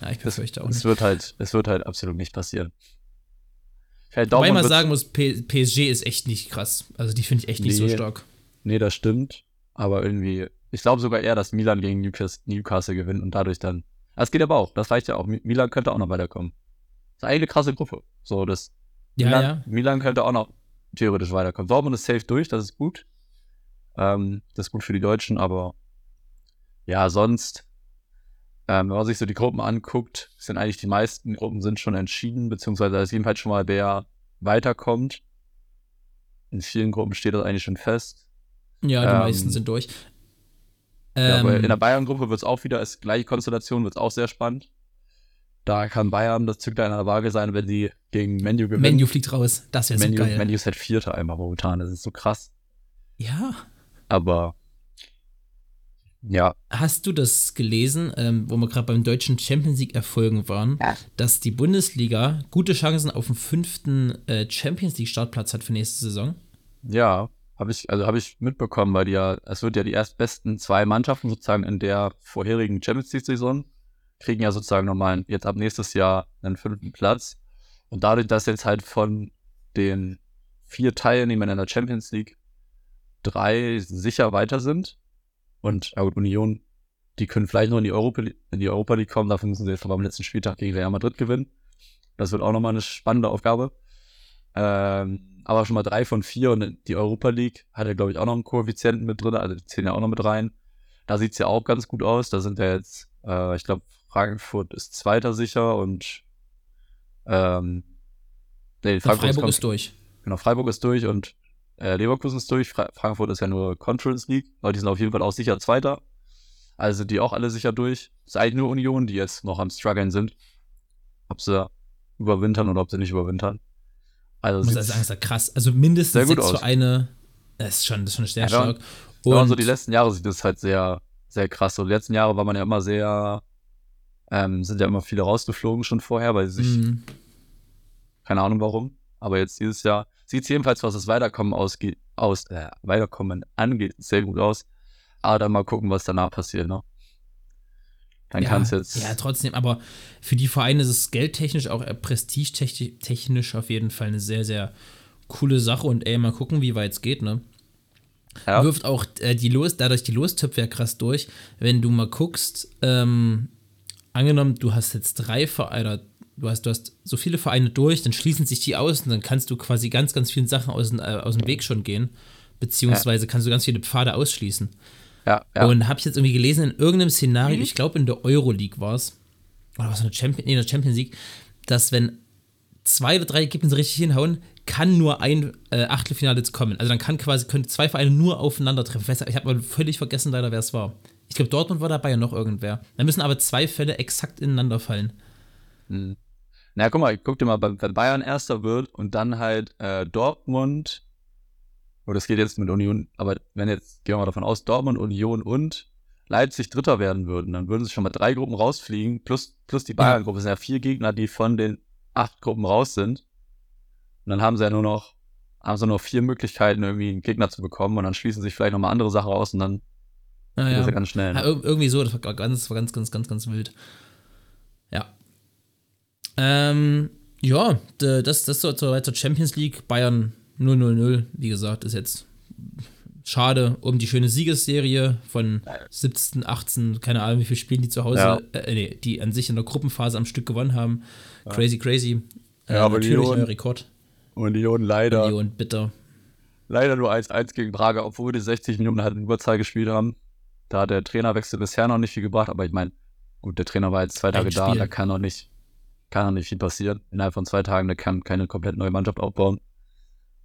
Ja, ich befürchte auch nicht. Es wird halt, es wird halt absolut nicht passieren. Wobei ich mal sagen muss, PSG ist echt nicht krass. Also die finde ich echt nicht nee, so stark. Nee, das stimmt. Aber irgendwie, ich glaube sogar eher, dass Milan gegen Newcastle gewinnt und dadurch dann. Das geht aber auch, das reicht ja auch. Milan könnte auch noch weiterkommen. Das ist eigentlich eine krasse Gruppe. So, das. Ja, Milan, ja. Milan könnte auch noch theoretisch weiterkommen. Dortmund ist safe durch, das ist gut. Ähm, das ist gut für die Deutschen, aber ja, sonst, ähm, wenn man sich so die Gruppen anguckt, sind eigentlich die meisten Gruppen sind schon entschieden, beziehungsweise da ist jedenfalls schon mal wer weiterkommt. In vielen Gruppen steht das eigentlich schon fest. Ja, die ähm, meisten sind durch. Ja, ähm, in der Bayern-Gruppe wird es auch wieder, als gleiche Konstellation, wird es auch sehr spannend. Da kann Bayern das Züglein in der Waage sein, wenn sie gegen Menu gewinnen. Menu fliegt raus, das wäre so geil. Menu ist halt Vierter einmal momentan, das ist so krass. Ja. Aber ja. Hast du das gelesen, ähm, wo wir gerade beim deutschen Champions League Erfolgen waren, ja. dass die Bundesliga gute Chancen auf den fünften äh, Champions League Startplatz hat für nächste Saison? Ja, habe ich, also habe ich mitbekommen, weil die ja, es wird ja die erstbesten zwei Mannschaften sozusagen in der vorherigen Champions League Saison kriegen ja sozusagen nochmal jetzt ab nächstes Jahr einen fünften Platz. Und dadurch, dass jetzt halt von den vier Teilnehmern in der Champions League drei sicher weiter sind, und ja, Union, die können vielleicht noch in die, Europa, in die Europa League kommen. Dafür müssen sie jetzt aber am letzten Spieltag gegen Real Madrid gewinnen. Das wird auch nochmal eine spannende Aufgabe. Ähm, aber schon mal drei von vier und die Europa League hat ja, glaube ich, auch noch einen Koeffizienten mit drin. Also die zählen ja auch noch mit rein. Da sieht es ja auch ganz gut aus. Da sind ja jetzt, äh, ich glaube, Frankfurt ist Zweiter sicher und ähm, nee, Frankfurt Freiburg ist, ist durch. Genau, Freiburg ist durch und äh, Leverkusen ist durch. Fra Frankfurt ist ja nur Conference League, aber die sind auf jeden Fall auch sicher Zweiter. Also sind die auch alle sicher durch. Es ist eigentlich nur Union, die jetzt noch am struggeln sind. Ob sie überwintern oder ob sie nicht überwintern. Also ich muss also sagen, ist ja krass. Also mindestens jetzt für eine. Das ist schon, das ist schon sehr ja, stark. Und ja, so die letzten Jahre sieht das halt sehr, sehr krass. So die letzten Jahre war man ja immer sehr, ähm, sind ja immer viele rausgeflogen schon vorher, weil sie sich, mhm. keine Ahnung warum, aber jetzt dieses Jahr Sieht jedenfalls, was das Weiterkommen ausgeht, aus, äh, Weiterkommen angeht, sehr gut aus. Aber dann mal gucken, was danach passiert, ne? Dann ja, kann es jetzt. Ja, trotzdem, aber für die Vereine ist es geldtechnisch, auch äh, prestigetechnisch auf jeden Fall eine sehr, sehr coole Sache. Und ey, mal gucken, wie weit es geht, ne? Ja. Wirft auch äh, die Los, dadurch die Lostöpfe ja krass durch. Wenn du mal guckst, ähm, angenommen, du hast jetzt drei Vereine, du hast, du hast so viele Vereine durch, dann schließen sich die aus und dann kannst du quasi ganz, ganz vielen Sachen aus, äh, aus dem Weg schon gehen. Beziehungsweise ja. kannst du ganz viele Pfade ausschließen. Ja, ja. Und habe ich jetzt irgendwie gelesen, in irgendeinem Szenario, mhm. ich glaube in der Euroleague war es, oder was in der Champions, nee, in der Champions League, dass wenn zwei oder drei Ergebnisse richtig hinhauen, kann nur ein äh, Achtelfinale jetzt kommen. Also dann kann quasi, können zwei Vereine nur aufeinandertreffen. Ich habe mal völlig vergessen leider, wer es war. Ich glaube, Dortmund war dabei und noch irgendwer. Dann müssen aber zwei Fälle exakt ineinander fallen. Mhm. Na, guck mal, guck dir mal, wenn Bayern Erster wird und dann halt äh, Dortmund, oder oh, das geht jetzt mit Union, aber wenn jetzt, gehen wir mal davon aus, Dortmund, Union und Leipzig Dritter werden würden, dann würden sie schon mal drei Gruppen rausfliegen, plus, plus die Bayern-Gruppe. Es sind ja vier Gegner, die von den acht Gruppen raus sind. Und dann haben sie ja nur noch, haben sie nur noch vier Möglichkeiten, irgendwie einen Gegner zu bekommen und dann schließen sich vielleicht nochmal andere Sachen aus und dann ah, ja ganz schnell. Ne? Ja, irgendwie so, das war ganz, ganz, ganz, ganz, ganz wild. Ja, ähm, ja, das, das so zur Champions League. Bayern 0-0-0, wie gesagt, ist jetzt schade um die schöne Siegesserie von 17, 18, keine Ahnung, wie viele Spielen die zu Hause, ja. äh, nee, die an sich in der Gruppenphase am Stück gewonnen haben. Ja. Crazy, crazy. Äh, ja, aber natürlich neuer Rekord. Union leider. Union bitter. Leider nur 1-1 gegen Braga, obwohl die 60 Minuten halt in Überzahl gespielt haben. Da hat der Trainerwechsel bisher noch nicht viel gebracht, aber ich meine, gut, der Trainer war jetzt zwei Tage da, da kann noch nicht kann auch nicht viel passieren. Innerhalb von zwei Tagen, der kann keine komplett neue Mannschaft aufbauen.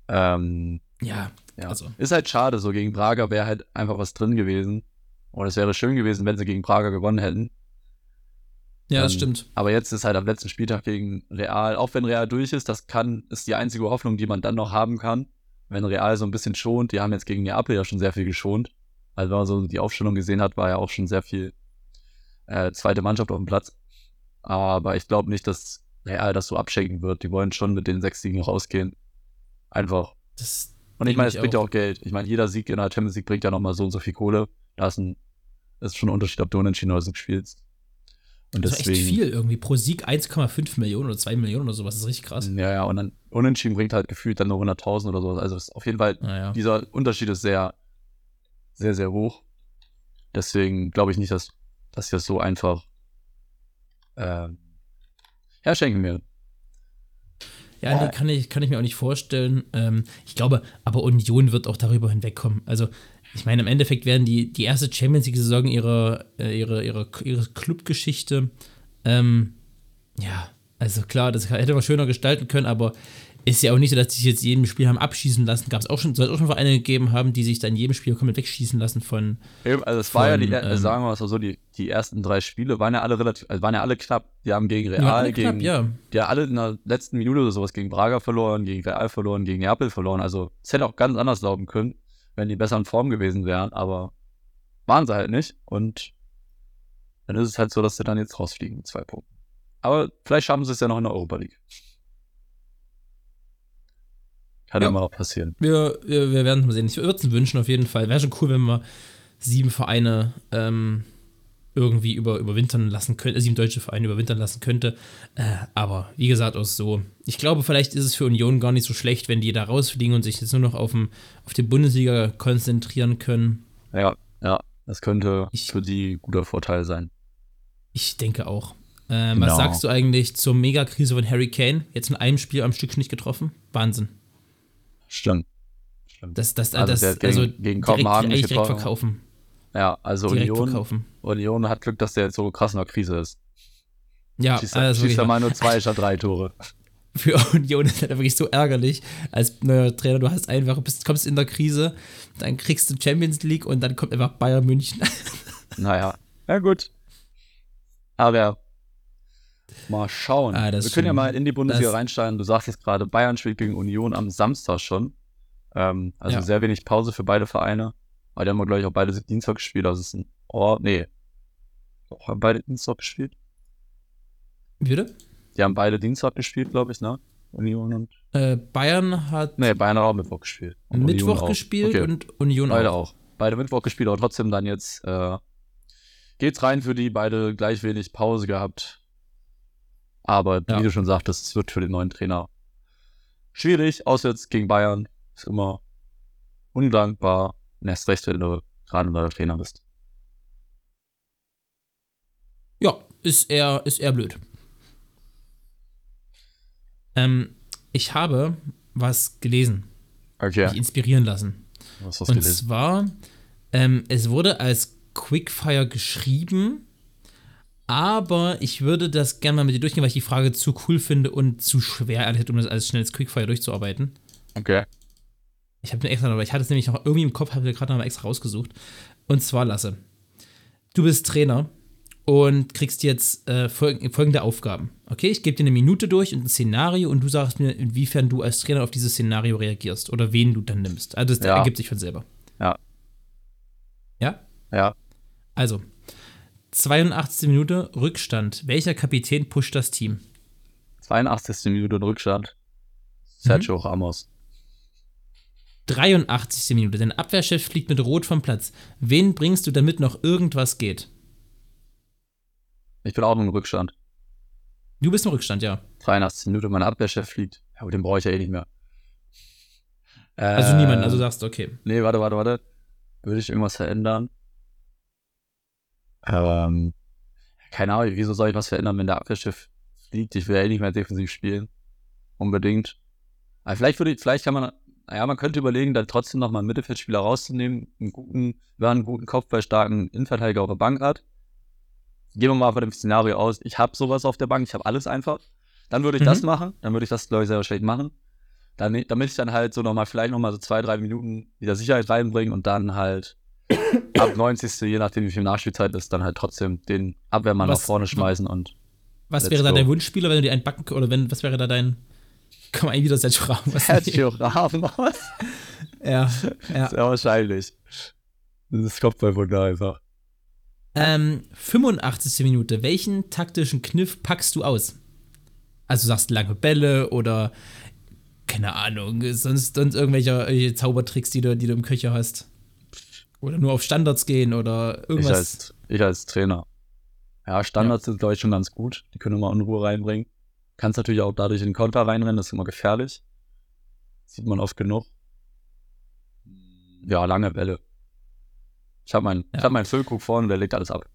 Ähm, ja, ja. Also. Ist halt schade, so gegen Prager wäre halt einfach was drin gewesen. Und es wäre schön gewesen, wenn sie gegen Prager gewonnen hätten. Ja, das ähm, stimmt. Aber jetzt ist halt am letzten Spieltag gegen Real, auch wenn Real durch ist, das kann, ist die einzige Hoffnung, die man dann noch haben kann. Wenn Real so ein bisschen schont, die haben jetzt gegen Neapel ja schon sehr viel geschont. Also wenn man so die Aufstellung gesehen hat, war ja auch schon sehr viel äh, zweite Mannschaft auf dem Platz. Aber ich glaube nicht, dass Real das so abschenken wird. Die wollen schon mit den sechs Siegen rausgehen. Einfach. Das und ich meine, es bringt ja auch Geld. Ich meine, jeder Sieg in der Champions League bringt ja nochmal so und so viel Kohle. Da ist, ein, ist schon ein Unterschied, ob du unentschieden oder Sieg spielst. Und das deswegen, ist echt viel irgendwie. Pro Sieg 1,5 Millionen oder 2 Millionen oder sowas. Das ist richtig krass. Ja, ja. Und dann unentschieden bringt halt gefühlt dann nur 100.000 oder sowas. Also auf jeden Fall, ja. dieser Unterschied ist sehr, sehr, sehr hoch. Deswegen glaube ich nicht, dass, dass sie das so einfach äh, herschenken werden. Ja, ja. Nee, kann, ich, kann ich mir auch nicht vorstellen. Ähm, ich glaube, aber Union wird auch darüber hinwegkommen. Also, ich meine, im Endeffekt werden die, die erste Champions League-Saison ihrer, äh, ihrer, ihrer, ihrer Clubgeschichte, ähm, ja, also klar, das hätte man schöner gestalten können, aber ist ja auch nicht so, dass sich jetzt jedem Spiel haben abschießen lassen. Gab es auch schon, soll es auch schon Vereine gegeben haben, die sich dann jedem Spiel komplett wegschießen lassen von. Eben, also es war ja die, ähm, sagen wir mal so, die, die ersten drei Spiele waren ja alle relativ, also waren ja alle knapp. Die haben gegen Real, gegen, knapp, ja. die haben alle in der letzten Minute oder sowas gegen Braga verloren, gegen Real verloren, gegen Neapel verloren. Also es hätte auch ganz anders laufen können, wenn die besser in Form gewesen wären, aber waren sie halt nicht. Und dann ist es halt so, dass sie dann jetzt rausfliegen mit zwei Punkten. Aber vielleicht schaffen sie es ja noch in der Europa League. Kann ja. immer noch passieren. Wir, wir, wir werden es mal sehen. Ich würde es wünschen, auf jeden Fall. Wäre schon cool, wenn wir sieben Vereine ähm, irgendwie über, überwintern lassen könnte, sieben deutsche Vereine überwintern lassen könnte. Äh, aber wie gesagt, auch so. Ich glaube, vielleicht ist es für Union gar nicht so schlecht, wenn die da rausfliegen und sich jetzt nur noch auf, dem, auf die Bundesliga konzentrieren können. Ja, ja, das könnte ich, für die guter Vorteil sein. Ich denke auch. Ähm, genau. Was sagst du eigentlich zur Megakrise von Harry Kane? Jetzt in einem Spiel am Stück nicht getroffen? Wahnsinn. Stimmt. Stimmt. Das, das, also, das, gegen, also gegen Kopenhagen direkt, direkt verkaufen. Ja, also Union, Union hat Glück, dass der jetzt so krass in der Krise ist. Ja, schießt, also schießt er mal nur zwei statt drei Tore. Für Union ist das wirklich so ärgerlich als neuer Trainer. Du hast einfach, bist, kommst in der Krise, dann kriegst du Champions League und dann kommt einfach Bayern München. Naja, ja gut. Aber Mal schauen. Ah, Wir können ja mal in die Bundesliga reinsteigen. Du sagst jetzt gerade, Bayern spielt gegen Union am Samstag schon. Ähm, also ja. sehr wenig Pause für beide Vereine. Aber die haben, glaube ich, auch beide Dienstag gespielt. Also es ist ein. Oh, nee. Auch haben beide Dienstag gespielt? Bitte? Die haben beide Dienstag gespielt, glaube ich, ne? Union und. Äh, Bayern hat. Nee, Bayern hat auch Mittwoch gespielt. Und Mittwoch gespielt okay. und Union beide auch. Beide auch. Beide Mittwoch gespielt, aber trotzdem dann jetzt äh, geht's rein für die beide gleich wenig Pause gehabt. Aber ja. wie du schon sagtest, es wird für den neuen Trainer schwierig. Auswärts gegen Bayern ist immer undankbar. Und erst recht, wenn du gerade ein neuer Trainer bist. Ja, ist eher, ist eher blöd. Ähm, ich habe was gelesen. Okay. Mich inspirieren lassen. Was hast du Und gelesen? zwar, ähm, es wurde als Quickfire geschrieben, aber ich würde das gerne mal mit dir durchgehen, weil ich die Frage zu cool finde und zu schwer, ehrlich um das alles schnell als Quickfire durchzuarbeiten. Okay. Ich habe mir extra, aber ich hatte es nämlich noch irgendwie im Kopf, habe ich gerade noch mal extra rausgesucht. Und zwar, Lasse, du bist Trainer und kriegst jetzt äh, folgende Aufgaben. Okay, ich gebe dir eine Minute durch und ein Szenario und du sagst mir, inwiefern du als Trainer auf dieses Szenario reagierst oder wen du dann nimmst. Also das ja. ergibt sich von selber. Ja. Ja? Ja. Also, 82. Minute Rückstand. Welcher Kapitän pusht das Team? 82. Minute Rückstand. Sergio mhm. Ramos. 83. Minute. Dein Abwehrchef fliegt mit Rot vom Platz. Wen bringst du, damit noch irgendwas geht? Ich bin auch im Rückstand. Du bist im Rückstand, ja. 83. Minute, mein Abwehrchef fliegt. Ja, aber den brauche ich ja eh nicht mehr. Also äh, niemanden, also sagst du, okay. Nee, warte, warte, warte. Würde ich irgendwas verändern? Ähm, keine Ahnung, wieso soll ich was verändern, wenn der Abwehrschiff fliegt? Ich will ja eh nicht mehr defensiv spielen. Unbedingt. Aber vielleicht würde ich, vielleicht kann man, naja, man könnte überlegen, dann trotzdem nochmal einen Mittelfeldspieler rauszunehmen, einen guten, wer einen guten Kopfballstarken Innenverteidiger auf der Bank hat. Gehen wir mal von dem Szenario aus, ich habe sowas auf der Bank, ich habe alles einfach. Dann würde ich mhm. das machen, dann würde ich das, glaube ich, sehr wahrscheinlich machen. Dann, damit ich dann halt so nochmal, vielleicht nochmal so zwei, drei Minuten wieder Sicherheit reinbringen und dann halt ab 90. je nachdem, wie viel Nachspielzeit ist, dann halt trotzdem den Abwehrmann was, nach vorne schmeißen und. Was wäre da dein Wunschspieler, wenn du dir einen backen oder wenn, was wäre da dein. Komm mal wieder Sergio Ramos. Sergio Ramos? ja, ja. Sehr wahrscheinlich. Das kommt bei Wunder einfach. Ähm, 85. Minute. Welchen taktischen Kniff packst du aus? Also du sagst lange Bälle oder keine Ahnung, sonst, sonst irgendwelche, irgendwelche Zaubertricks, die du, die du im Köcher hast. Oder nur auf Standards gehen oder irgendwas. Ich als, ich als Trainer. Ja, Standards ja. sind, glaube ich, schon ganz gut. Die können immer Unruhe reinbringen. Kannst natürlich auch dadurch in den Konter reinrennen, das ist immer gefährlich. Sieht man oft genug. Ja, lange Bälle. Ich habe meinen ja. hab mein Füllkrug vorne, der legt alles ab.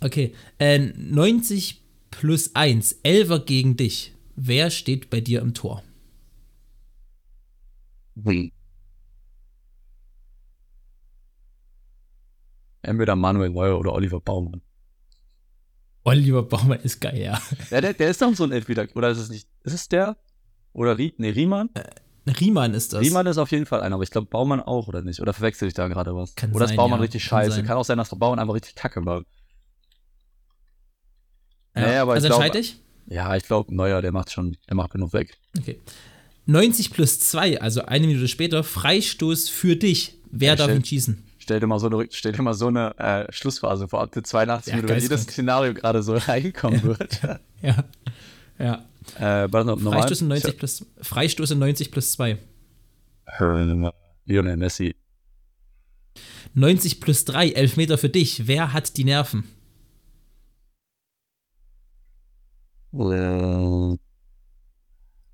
Okay. Äh, 90 plus 1, Elver gegen dich. Wer steht bei dir im Tor? Hm. Entweder Manuel Neuer oder Oliver Baumann. Oliver Baumann ist geil, ja. ja der, der ist doch so ein Entweder. Oder ist es nicht? Ist es der? Oder Rie, nee, Riemann? Äh, Riemann ist das. Riemann ist auf jeden Fall einer, aber ich glaube Baumann auch, oder nicht? Oder verwechsel ich da gerade was? Kann oder sein, ist Baumann ja. richtig scheiße? Kann, Kann, auch sein, dass Baumann einfach richtig kacke war. Ja. Nee, aber also ich entscheide ich? Ja, ich glaube, Neuer, der macht schon, der macht genug weg. Okay. 90 plus 2, also eine Minute später, Freistoß für dich. Wer ja, darf ihn schießen? Stell dir mal so eine, stell dir mal so eine äh, Schlussphase vor, ab der 82 ja, Minuten, wenn jedes Szenario gerade so reinkommen wird. ja. Ja. Äh, warte, Freistoß in 90 plus, Freistoß in 90 plus 2. Lionel Messi. 90 plus 3, Elfmeter für dich. Wer hat die Nerven? Herr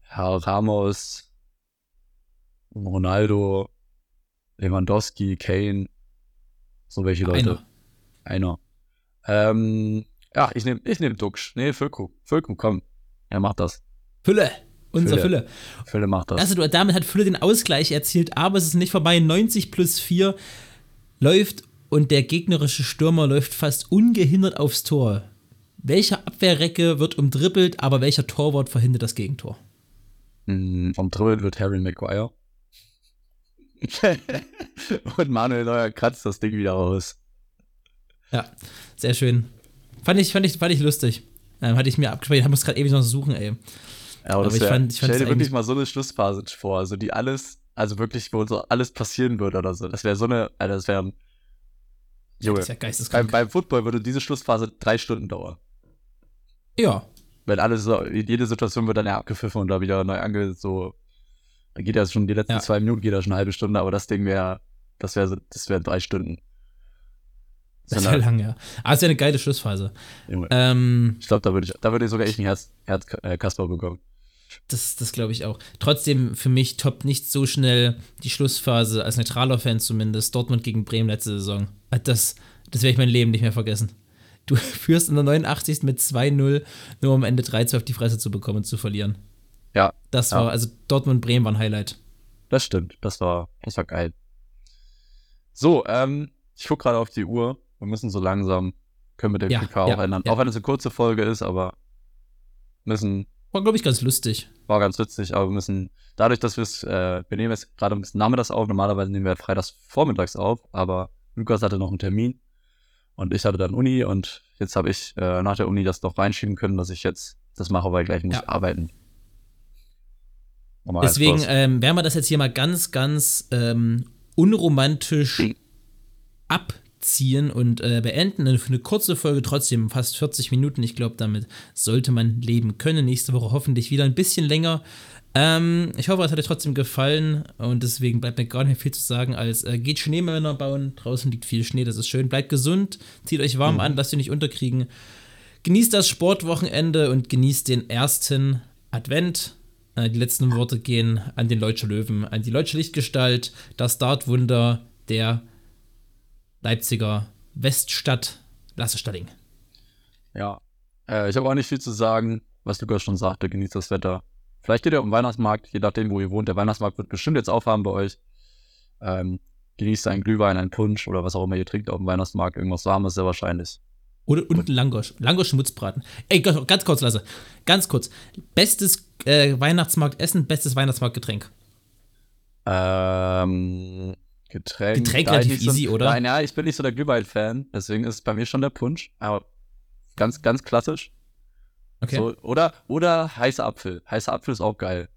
Ramos, Ronaldo, Lewandowski, Kane, so welche Leute. Einer. Einer. Ähm, ja, ich nehme ich nehm Duxch. Nee, Füllkrug. Füllkrug, komm. Er macht das. Fülle. Unser Fülle. Fülle. Fülle macht das. Also damit hat Fülle den Ausgleich erzielt, aber es ist nicht vorbei. 90 plus 4 läuft und der gegnerische Stürmer läuft fast ungehindert aufs Tor. Welcher Abwehrrecke wird umdribbelt, aber welcher Torwart verhindert das Gegentor? Vom Dribbeln wird Harry Maguire. Und Manuel Neuer kratzt das Ding wieder raus. Ja, sehr schön. Fand ich, fand ich, fand ich lustig. Ähm, hatte ich mir abgespeichert, ich muss gerade ewig noch suchen, ey. Ja, aber, aber ich wär, fand, ich stell dir wirklich mal so eine Schlussphase vor, also die alles, also wirklich, wo so alles passieren würde oder so. Das wäre so eine, also das wäre. Junge, das ist ja geisteskrank. Beim, beim Football würde diese Schlussphase drei Stunden dauern. Ja. Weil alles, jede Situation wird dann ja abgepfiffen und da wieder neu ange, so, da geht ja schon die letzten ja. zwei Minuten, geht ja schon eine halbe Stunde, aber das Ding wäre, das wäre, das wären drei Stunden. Das wäre lang, ja. Aber es wäre eine geile Schlussphase. Ähm, ich glaube, da würde ich, da würde ich sogar echt ein Herz, Herz äh, Kasper bekommen. Das, das glaube ich auch. Trotzdem für mich top nicht so schnell die Schlussphase, als neutraler Fan zumindest, Dortmund gegen Bremen letzte Saison. Das, das werde ich mein Leben nicht mehr vergessen. Du führst in der 89. mit 2-0, nur um am Ende 3-2 auf die Fresse zu bekommen und zu verlieren. Ja. Das ja. war, also Dortmund-Bremen war ein Highlight. Das stimmt, das war, das war geil. So, ähm, ich gucke gerade auf die Uhr. Wir müssen so langsam, können wir den ja, PK auch ja, ändern. Ja. Auch wenn es eine kurze Folge ist, aber müssen. War, glaube ich, ganz lustig. War ganz lustig, aber wir müssen, dadurch, dass wir es, äh, wir nehmen jetzt gerade ein bisschen nachmittags auf, normalerweise nehmen wir freitags vormittags auf, aber Lukas hatte noch einen Termin und ich hatte dann Uni und jetzt habe ich äh, nach der Uni das noch reinschieben können, dass ich jetzt das mache, weil gleich muss ich arbeiten. Nochmal Deswegen ähm, werden wir das jetzt hier mal ganz, ganz ähm, unromantisch abziehen und äh, beenden. Eine, eine kurze Folge, trotzdem fast 40 Minuten. Ich glaube, damit sollte man leben können. Nächste Woche hoffentlich wieder ein bisschen länger. Ähm, ich hoffe, es hat euch trotzdem gefallen und deswegen bleibt mir gar nicht viel zu sagen, als äh, geht Schneemänner bauen. Draußen liegt viel Schnee, das ist schön. Bleibt gesund, zieht euch warm mhm. an, lasst ihr nicht unterkriegen. Genießt das Sportwochenende und genießt den ersten Advent. Äh, die letzten Worte gehen an den Leutsche Löwen, an die Leutsche Lichtgestalt, das Dartwunder der Leipziger Weststadt Lasse Stalling. Ja, äh, ich habe auch nicht viel zu sagen, was Lukas schon sagte. Genießt das Wetter Vielleicht geht ihr auf den Weihnachtsmarkt, je nachdem, wo ihr wohnt. Der Weihnachtsmarkt wird bestimmt jetzt aufhaben bei euch. Ähm, genießt einen Glühwein, einen Punsch oder was auch immer ihr trinkt auf dem Weihnachtsmarkt. Irgendwas Warmes sehr wahrscheinlich. Oder und Langosch. Langosch Schmutzbraten. Ey, ganz kurz, Lasse. Ganz kurz. Bestes äh, Weihnachtsmarktessen, bestes Weihnachtsmarktgetränk. Ähm, Getränk. Getränk relativ easy, so, oder? Nein, ja, ich bin nicht so der Glühwein-Fan. Deswegen ist es bei mir schon der Punsch. Aber ganz, ganz klassisch. Okay. So, oder, oder heißer Apfel. Heißer Apfel ist auch geil.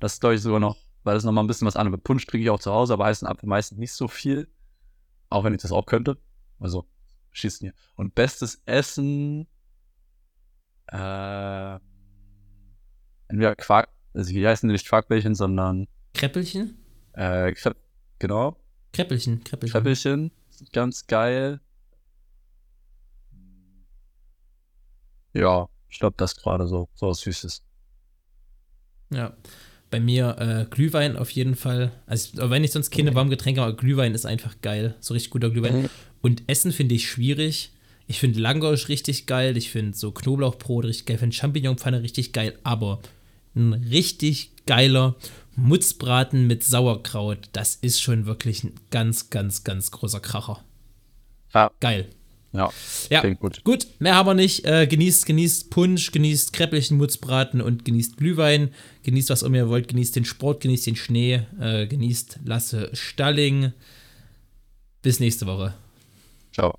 Das ist, glaube ich, sogar noch, weil das nochmal ein bisschen was anderes. Punsch trinke ich auch zu Hause, aber heißen Apfel meistens nicht so viel. Auch wenn ich das auch könnte. Also, schießen hier. Und bestes Essen, äh, entweder Quark, also die heißen nicht Quarkbällchen, sondern Kreppelchen? Äh, Krepp, genau. Kreppelchen, Kreppelchen. Kreppelchen, ganz geil. Ja, ich glaube, das gerade so, so was Süßes. Ja, bei mir äh, Glühwein auf jeden Fall. Also, wenn ich sonst keine warmen Getränke habe, Glühwein ist einfach geil. So richtig guter Glühwein. Mhm. Und Essen finde ich schwierig. Ich finde Langosch richtig geil. Ich finde so Knoblauchbrot richtig geil. Ich finde Champignonpfanne richtig geil. Aber ein richtig geiler Mutzbraten mit Sauerkraut, das ist schon wirklich ein ganz, ganz, ganz großer Kracher. Ja. Geil. Ja, ja. gut. Gut, mehr haben wir nicht. Äh, genießt, genießt Punsch, genießt Kräppelchen, Mutzbraten und genießt Glühwein. Genießt, was immer ihr wollt. Genießt den Sport, genießt den Schnee. Äh, genießt Lasse Stalling. Bis nächste Woche. Ciao.